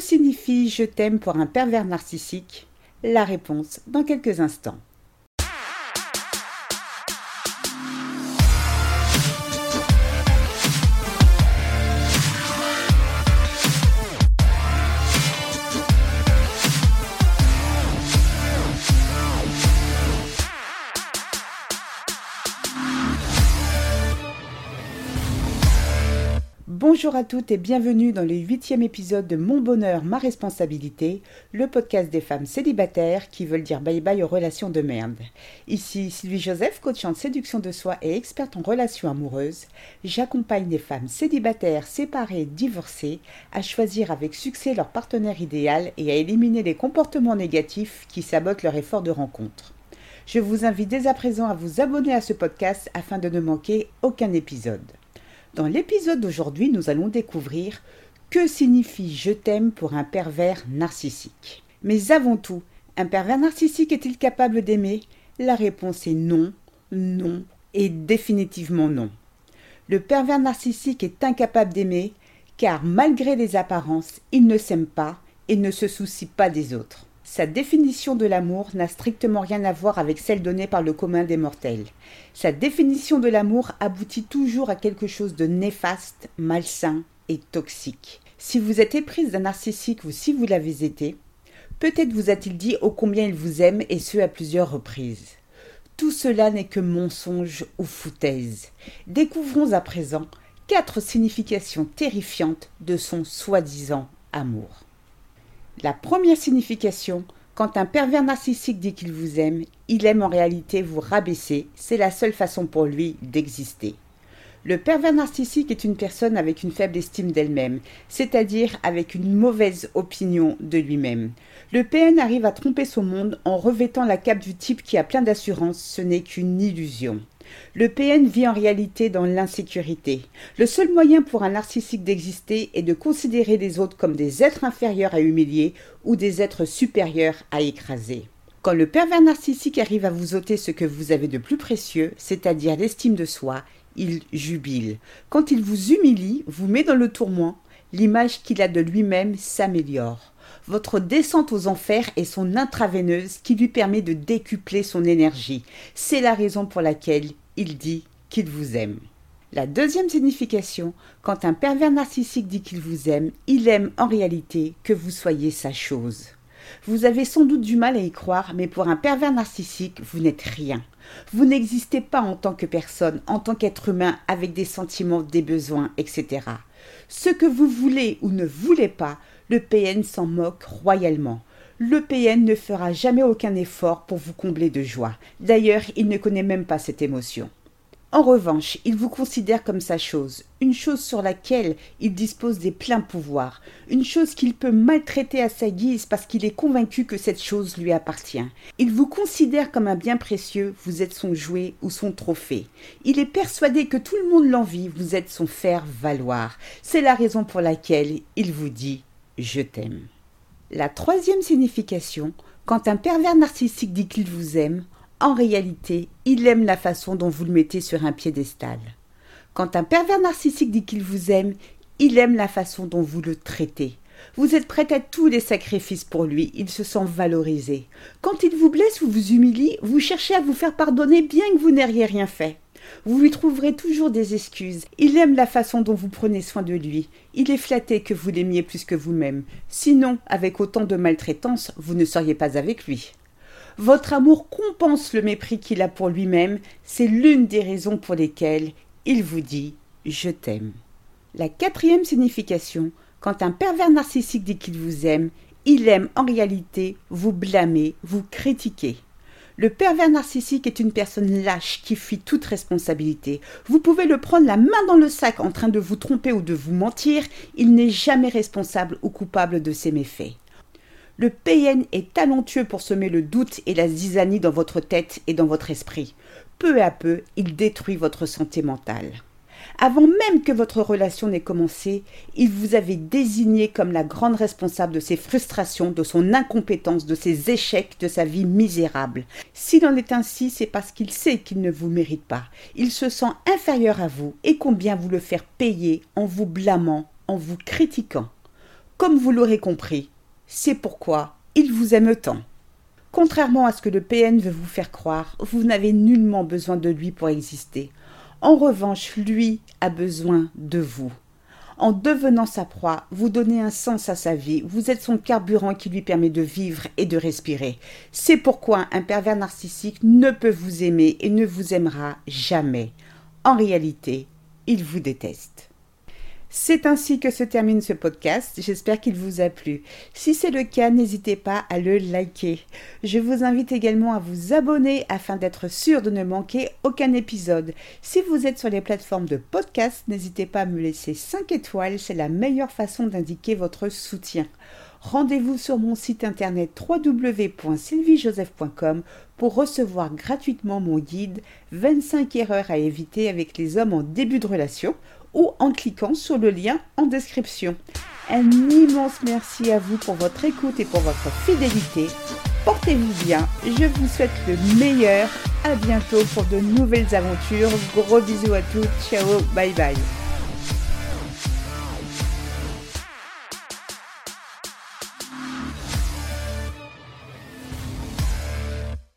Signifie je t'aime pour un pervers narcissique La réponse dans quelques instants. Bonjour à toutes et bienvenue dans le huitième épisode de Mon bonheur, ma responsabilité, le podcast des femmes célibataires qui veulent dire bye bye aux relations de merde. Ici Sylvie Joseph, coach en séduction de soi et experte en relations amoureuses. J'accompagne les femmes célibataires, séparées, divorcées à choisir avec succès leur partenaire idéal et à éliminer les comportements négatifs qui sabotent leur effort de rencontre. Je vous invite dès à présent à vous abonner à ce podcast afin de ne manquer aucun épisode. Dans l'épisode d'aujourd'hui, nous allons découvrir que signifie je t'aime pour un pervers narcissique. Mais avant tout, un pervers narcissique est-il capable d'aimer? La réponse est non, non et définitivement non. Le pervers narcissique est incapable d'aimer car malgré les apparences, il ne s'aime pas et ne se soucie pas des autres. Sa définition de l'amour n'a strictement rien à voir avec celle donnée par le commun des mortels. Sa définition de l'amour aboutit toujours à quelque chose de néfaste, malsain et toxique. Si vous êtes éprise d'un narcissique ou si vous l'avez été, peut-être vous a-t-il dit ô combien il vous aime et ce à plusieurs reprises. Tout cela n'est que mensonge ou foutaise. Découvrons à présent quatre significations terrifiantes de son soi-disant amour. La première signification, quand un pervers narcissique dit qu'il vous aime, il aime en réalité vous rabaisser, c'est la seule façon pour lui d'exister. Le pervers narcissique est une personne avec une faible estime d'elle-même, c'est-à-dire avec une mauvaise opinion de lui-même. Le PN arrive à tromper son monde en revêtant la cape du type qui a plein d'assurance, ce n'est qu'une illusion. Le PN vit en réalité dans l'insécurité. Le seul moyen pour un narcissique d'exister est de considérer les autres comme des êtres inférieurs à humilier ou des êtres supérieurs à écraser. Quand le pervers narcissique arrive à vous ôter ce que vous avez de plus précieux, c'est-à-dire l'estime de soi, il jubile. Quand il vous humilie, vous met dans le tourment, l'image qu'il a de lui-même s'améliore. Votre descente aux enfers est son intraveineuse qui lui permet de décupler son énergie. C'est la raison pour laquelle il dit qu'il vous aime. La deuxième signification, quand un pervers narcissique dit qu'il vous aime, il aime en réalité que vous soyez sa chose. Vous avez sans doute du mal à y croire, mais pour un pervers narcissique, vous n'êtes rien. Vous n'existez pas en tant que personne, en tant qu'être humain, avec des sentiments, des besoins, etc. Ce que vous voulez ou ne voulez pas, le PN s'en moque royalement. Le PN ne fera jamais aucun effort pour vous combler de joie. D'ailleurs, il ne connaît même pas cette émotion. En revanche, il vous considère comme sa chose, une chose sur laquelle il dispose des pleins pouvoirs, une chose qu'il peut maltraiter à sa guise parce qu'il est convaincu que cette chose lui appartient. Il vous considère comme un bien précieux, vous êtes son jouet ou son trophée. Il est persuadé que tout le monde l'envie, vous êtes son faire valoir. C'est la raison pour laquelle il vous dit je t'aime. La troisième signification, quand un pervers narcissique dit qu'il vous aime, en réalité, il aime la façon dont vous le mettez sur un piédestal. Quand un pervers narcissique dit qu'il vous aime, il aime la façon dont vous le traitez. Vous êtes prêt à tous les sacrifices pour lui, il se sent valorisé. Quand il vous blesse ou vous humilie, vous cherchez à vous faire pardonner bien que vous n'ayez rien fait. Vous lui trouverez toujours des excuses. Il aime la façon dont vous prenez soin de lui. Il est flatté que vous l'aimiez plus que vous-même. Sinon, avec autant de maltraitance, vous ne seriez pas avec lui. Votre amour compense le mépris qu'il a pour lui-même. C'est l'une des raisons pour lesquelles il vous dit Je t'aime. La quatrième signification, quand un pervers narcissique dit qu'il vous aime, il aime en réalité vous blâmer, vous critiquer. Le pervers narcissique est une personne lâche qui fuit toute responsabilité. Vous pouvez le prendre la main dans le sac en train de vous tromper ou de vous mentir, il n'est jamais responsable ou coupable de ses méfaits. Le PN est talentueux pour semer le doute et la zizanie dans votre tête et dans votre esprit. Peu à peu, il détruit votre santé mentale. Avant même que votre relation n'ait commencé, il vous avait désigné comme la grande responsable de ses frustrations, de son incompétence, de ses échecs, de sa vie misérable. S'il en est ainsi, c'est parce qu'il sait qu'il ne vous mérite pas. Il se sent inférieur à vous et combien vous le faire payer en vous blâmant, en vous critiquant. comme vous l'aurez compris, c'est pourquoi il vous aime tant. Contrairement à ce que le PN veut vous faire croire, vous n'avez nullement besoin de lui pour exister. En revanche, lui a besoin de vous. En devenant sa proie, vous donnez un sens à sa vie, vous êtes son carburant qui lui permet de vivre et de respirer. C'est pourquoi un pervers narcissique ne peut vous aimer et ne vous aimera jamais. En réalité, il vous déteste. C'est ainsi que se termine ce podcast. J'espère qu'il vous a plu. Si c'est le cas, n'hésitez pas à le liker. Je vous invite également à vous abonner afin d'être sûr de ne manquer aucun épisode. Si vous êtes sur les plateformes de podcast, n'hésitez pas à me laisser 5 étoiles. C'est la meilleure façon d'indiquer votre soutien. Rendez-vous sur mon site internet www.sylviejoseph.com pour recevoir gratuitement mon guide 25 erreurs à éviter avec les hommes en début de relation ou en cliquant sur le lien en description. Un immense merci à vous pour votre écoute et pour votre fidélité. Portez-vous bien, je vous souhaite le meilleur. À bientôt pour de nouvelles aventures. Gros bisous à tous. Ciao, bye bye.